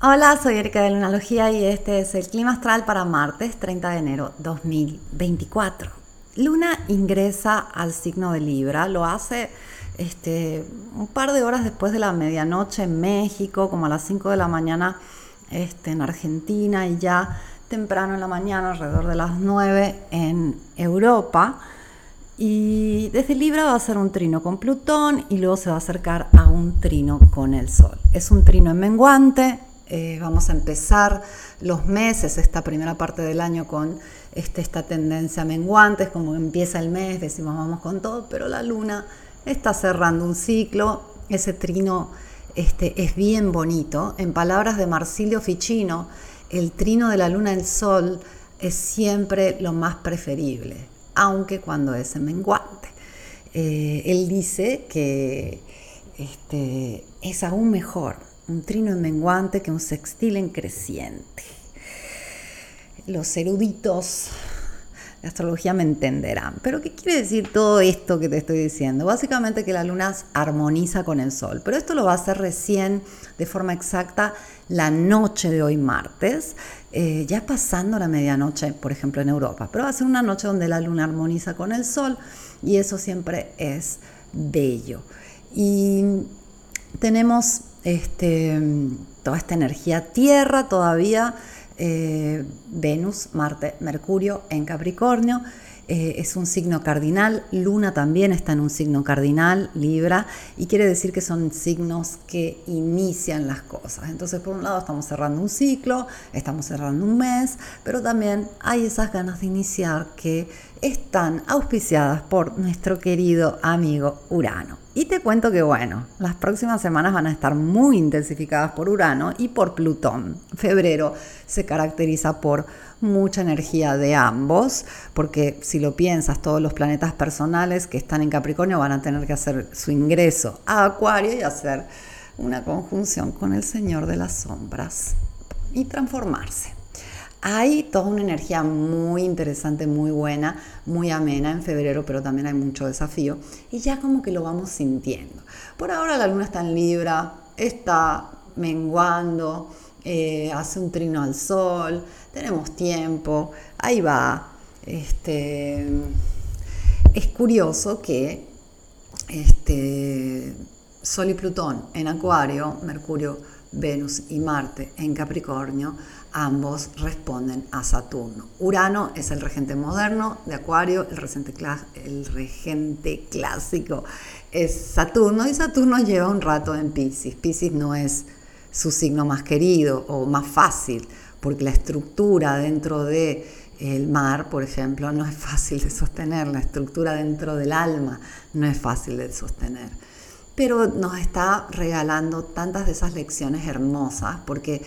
Hola, soy Erika de Lunalogía y este es el clima astral para martes 30 de enero 2024. Luna ingresa al signo de Libra, lo hace este, un par de horas después de la medianoche en México, como a las 5 de la mañana este, en Argentina y ya temprano en la mañana, alrededor de las 9 en Europa. Y desde Libra va a ser un trino con Plutón y luego se va a acercar a un trino con el Sol. Es un trino en menguante, eh, vamos a empezar los meses, esta primera parte del año con este, esta tendencia menguante, es como empieza el mes, decimos vamos con todo, pero la luna está cerrando un ciclo, ese trino este, es bien bonito. En palabras de Marsilio Ficino, el trino de la luna el sol es siempre lo más preferible, aunque cuando es en menguante. Eh, él dice que este, es aún mejor un trino en menguante que un sextil en creciente. Los eruditos de astrología me entenderán. Pero ¿qué quiere decir todo esto que te estoy diciendo? Básicamente que la luna armoniza con el sol, pero esto lo va a hacer recién de forma exacta la noche de hoy martes, eh, ya pasando la medianoche, por ejemplo, en Europa. Pero va a ser una noche donde la luna armoniza con el sol y eso siempre es bello. Y tenemos este, toda esta energía tierra todavía, eh, Venus, Marte, Mercurio en Capricornio. Eh, es un signo cardinal, Luna también está en un signo cardinal, Libra, y quiere decir que son signos que inician las cosas. Entonces, por un lado, estamos cerrando un ciclo, estamos cerrando un mes, pero también hay esas ganas de iniciar que están auspiciadas por nuestro querido amigo Urano. Y te cuento que bueno, las próximas semanas van a estar muy intensificadas por Urano y por Plutón. Febrero se caracteriza por mucha energía de ambos, porque si lo piensas, todos los planetas personales que están en Capricornio van a tener que hacer su ingreso a Acuario y hacer una conjunción con el Señor de las Sombras y transformarse. Hay toda una energía muy interesante, muy buena, muy amena en febrero, pero también hay mucho desafío y ya como que lo vamos sintiendo. Por ahora la luna está en Libra, está menguando, eh, hace un trino al sol, tenemos tiempo, ahí va. Este, es curioso que este, Sol y Plutón en Acuario, Mercurio, Venus y Marte en Capricornio, ambos responden a Saturno. Urano es el regente moderno de Acuario, el regente, clásico es Saturno y Saturno lleva un rato en Pisces. Pisces no es su signo más querido o más fácil, porque la estructura dentro del el mar, por ejemplo, no es fácil de sostener, la estructura dentro del alma no es fácil de sostener. Pero nos está regalando tantas de esas lecciones hermosas, porque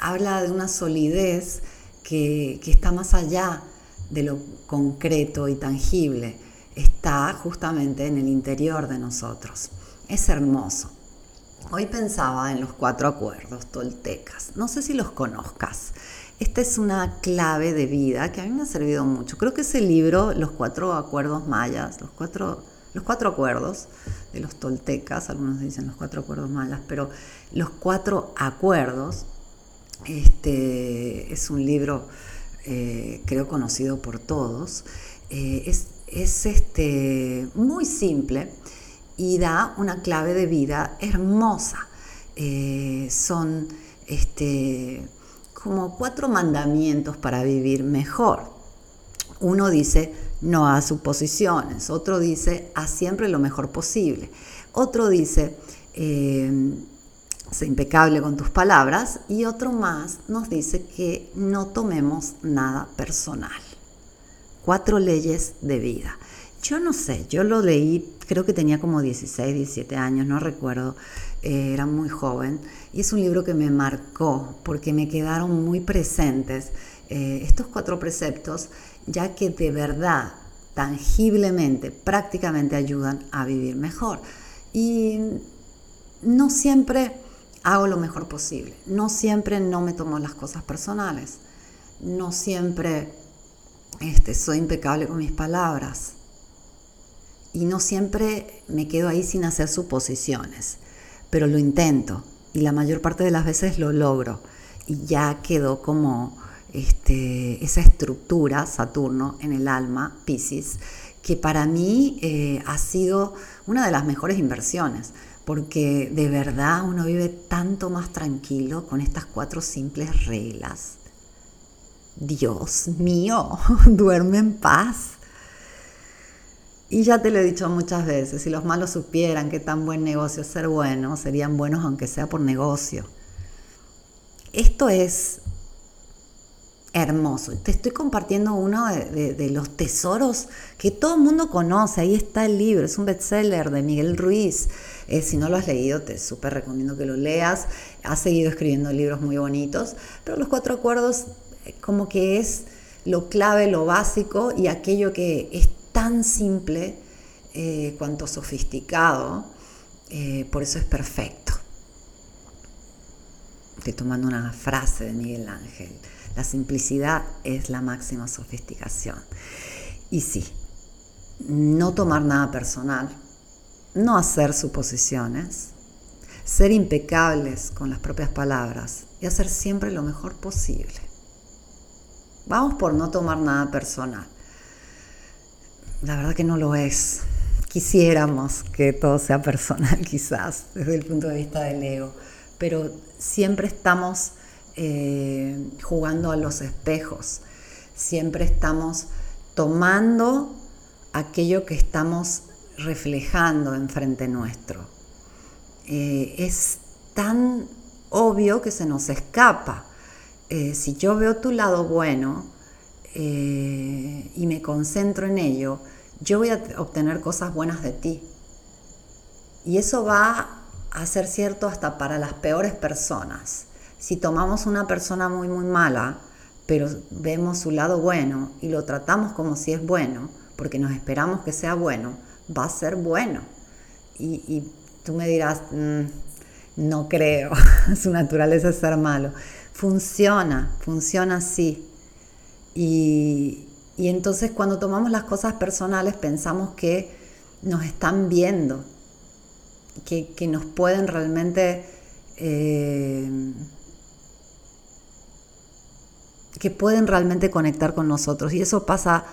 habla de una solidez que, que está más allá de lo concreto y tangible, está justamente en el interior de nosotros. Es hermoso. Hoy pensaba en los cuatro acuerdos toltecas. No sé si los conozcas. Esta es una clave de vida que a mí me ha servido mucho. Creo que ese libro, Los cuatro acuerdos mayas, los cuatro, los cuatro acuerdos de los toltecas, algunos dicen los cuatro acuerdos mayas, pero los cuatro acuerdos, este, es un libro, eh, creo, conocido por todos. Eh, es, es este, muy simple y da una clave de vida hermosa. Eh, son este, como cuatro mandamientos para vivir mejor. Uno dice, no a suposiciones. Otro dice, haz siempre lo mejor posible. Otro dice, eh, sé impecable con tus palabras. Y otro más nos dice que no tomemos nada personal. Cuatro leyes de vida. Yo no sé, yo lo leí, creo que tenía como 16, 17 años, no recuerdo, eh, era muy joven, y es un libro que me marcó porque me quedaron muy presentes eh, estos cuatro preceptos, ya que de verdad, tangiblemente, prácticamente ayudan a vivir mejor. Y no siempre hago lo mejor posible, no siempre no me tomo las cosas personales, no siempre este, soy impecable con mis palabras. Y no siempre me quedo ahí sin hacer suposiciones, pero lo intento, y la mayor parte de las veces lo logro. Y ya quedó como este, esa estructura, Saturno, en el alma, Pisces, que para mí eh, ha sido una de las mejores inversiones, porque de verdad uno vive tanto más tranquilo con estas cuatro simples reglas. Dios mío, duerme en paz. Y ya te lo he dicho muchas veces, si los malos supieran qué tan buen negocio es ser bueno, serían buenos aunque sea por negocio. Esto es hermoso. Te estoy compartiendo uno de, los tesoros que todo el mundo conoce. Ahí está el libro, es un bestseller de Miguel Ruiz. Eh, si no lo has leído, te súper recomiendo que lo leas. Ha seguido escribiendo libros muy bonitos, pero los cuatro acuerdos eh, como que es lo clave, lo básico y aquello que es tan simple eh, cuanto sofisticado, por eso es perfecto. Estoy tomando una frase de Miguel Ángel. La simplicidad es la máxima sofisticación. Y sí, no tomar nada personal, no hacer suposiciones, ser impecables con las propias palabras y hacer siempre lo mejor posible. Vamos por no tomar nada personal. La verdad que no lo es. Quisiéramos que todo sea personal quizás desde el punto de vista del ego, pero siempre estamos eh, jugando a los espejos, siempre estamos tomando aquello que estamos reflejando enfrente nuestro. Eh, es tan obvio que se nos escapa. Eh, si yo veo tu lado bueno y me concentro en ello, yo voy a obtener cosas buenas de ti. Y eso va a ser cierto hasta para las peores personas. Si tomamos una persona muy, muy mala, pero vemos su lado bueno y lo tratamos como si es bueno, porque nos esperamos que sea bueno, va a ser bueno. Y, tú me dirás, mm, no creo, su naturaleza es ser malo. Funciona, funciona así. Y, entonces cuando tomamos las cosas personales pensamos que nos están viendo, que, nos pueden realmente... Eh, que pueden realmente conectar con nosotros. Y eso pasa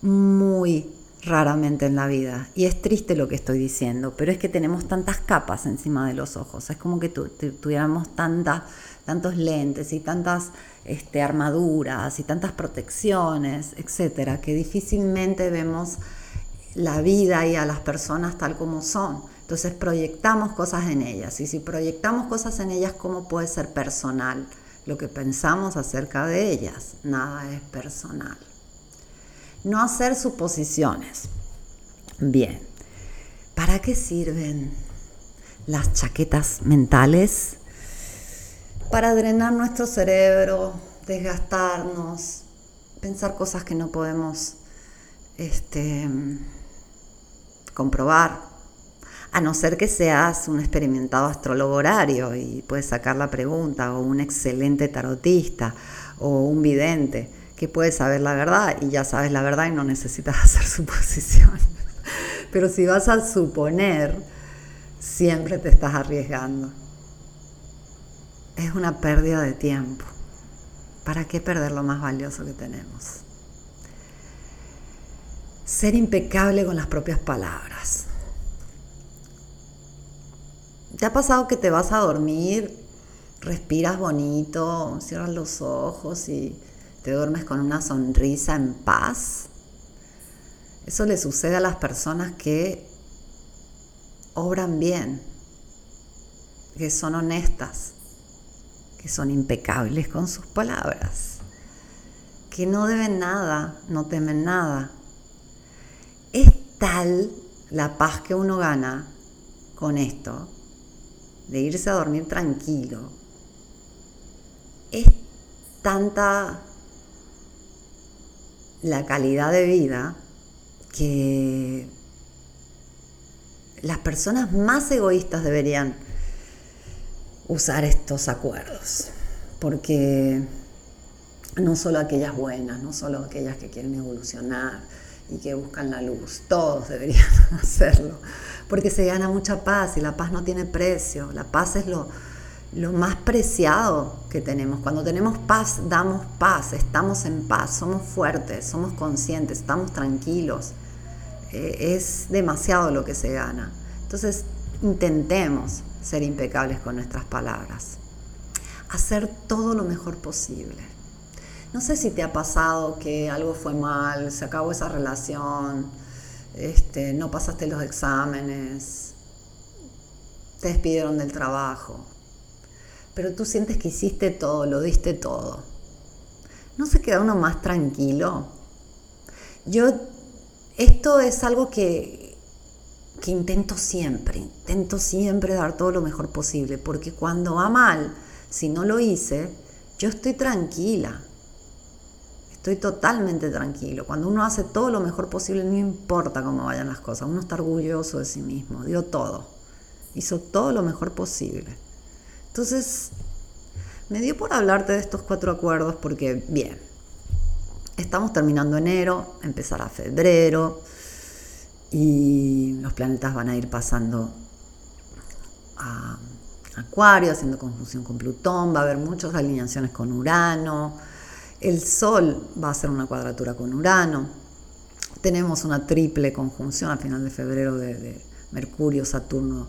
muy raramente en la vida. Y es triste lo que estoy diciendo, pero es que tenemos tantas capas encima de los ojos. Es como que tuviéramos tantos lentes y tantas este, armaduras y tantas protecciones, etcétera, que difícilmente vemos la vida y a las personas tal como son. Entonces proyectamos cosas en ellas. Y si proyectamos cosas en ellas, ¿cómo puede ser personal? Lo que pensamos acerca de ellas. Nada es personal. No hacer suposiciones. Bien, ¿para qué sirven las chaquetas mentales? Para drenar nuestro cerebro, desgastarnos, pensar cosas que no podemos este, comprobar, a no ser que seas un experimentado astrólogo horario y puedes sacar la pregunta, o un excelente tarotista, o un vidente, que puede saber la verdad y ya sabes la verdad y no necesitas hacer suposición. Pero si vas a suponer, siempre te estás arriesgando. Es una pérdida de tiempo. ¿Para qué perder lo más valioso que tenemos? Ser impecable con las propias palabras. ¿Te ha pasado que te vas a dormir, respiras bonito, cierras los ojos y te duermes con una sonrisa en paz? Eso le sucede a las personas que obran bien, que son honestas, que son impecables con sus palabras, que no deben nada, no temen nada. Es tal la paz que uno gana con esto de irse a dormir tranquilo, es tanta la calidad de vida que las personas más egoístas deberían usar estos acuerdos, porque no solo aquellas buenas, no solo aquellas que quieren evolucionar y que buscan la luz, todos deberían hacerlo, porque se gana mucha paz y la paz no tiene precio. La paz es lo, lo más preciado que tenemos. Cuando tenemos paz, damos paz, estamos en paz, somos fuertes, somos conscientes, estamos tranquilos. Eh, es demasiado lo que se gana. Entonces, intentemos ser impecables con nuestras palabras. Hacer todo lo mejor posible. No sé si te ha pasado que algo fue mal, se acabó esa relación, este, no pasaste los exámenes, te despidieron del trabajo, pero tú sientes que hiciste todo, lo diste todo. ¿No se queda uno más tranquilo? Yo, esto es algo que, que intento siempre, intento siempre dar todo lo mejor posible, porque cuando va mal, si no lo hice, yo estoy tranquila. Estoy totalmente tranquilo. Cuando uno hace todo lo mejor posible, no importa cómo vayan las cosas, uno está orgulloso de sí mismo, dio todo, hizo todo lo mejor posible. Entonces, me dio por hablarte de estos cuatro acuerdos porque, bien, estamos terminando enero, empezará febrero y los planetas van a ir pasando a Acuario, haciendo conjunción con Plutón, va a haber muchas alineaciones con Urano, el Sol va a hacer una cuadratura con Urano, tenemos una triple conjunción a final de febrero de, Mercurio, Saturno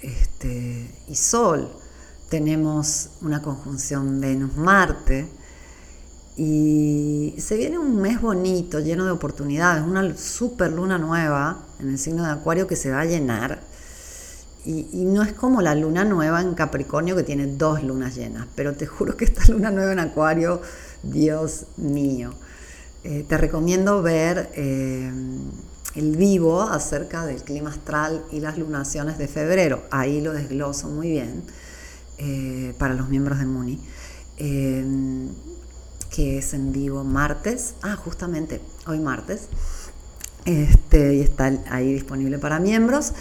este, y Sol. Tenemos una conjunción Venus-Marte. Y se viene un mes bonito, lleno de oportunidades, una super luna nueva en el signo de Acuario que se va a llenar. Y, no es como la luna nueva en Capricornio que tiene dos lunas llenas, pero te juro que esta luna nueva en Acuario, Dios mío. Eh, te recomiendo ver eh, el vivo acerca del clima astral y las lunaciones de febrero. Ahí lo desgloso muy bien. Eh, para los miembros de Muni, que es en vivo martes, ah, justamente hoy martes, este, y está ahí disponible para miembros.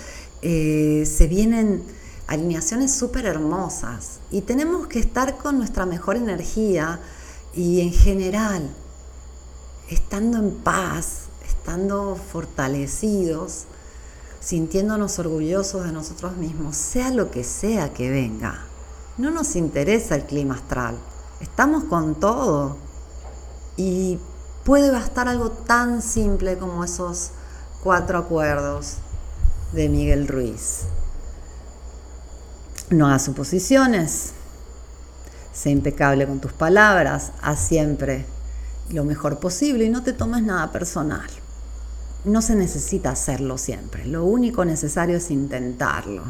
Eh, se vienen alineaciones súper hermosas y tenemos que estar con nuestra mejor energía y en general, estando en paz, estando fortalecidos, sintiéndonos orgullosos de nosotros mismos, sea lo que sea que venga. No nos interesa el clima astral. Estamos con todo. Y puede bastar algo tan simple como esos cuatro acuerdos de Miguel Ruiz. No hagas suposiciones. Sé impecable con tus palabras. Haz siempre lo mejor posible y no te tomes nada personal. No se necesita hacerlo siempre. Lo único necesario es intentarlo.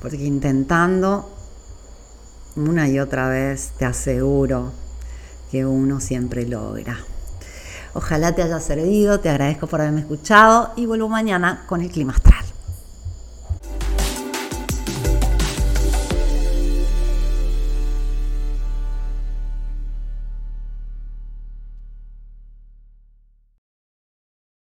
Porque intentando una y otra vez te aseguro que uno siempre logra. Ojalá te haya servido, te agradezco por haberme escuchado y vuelvo mañana con el clima.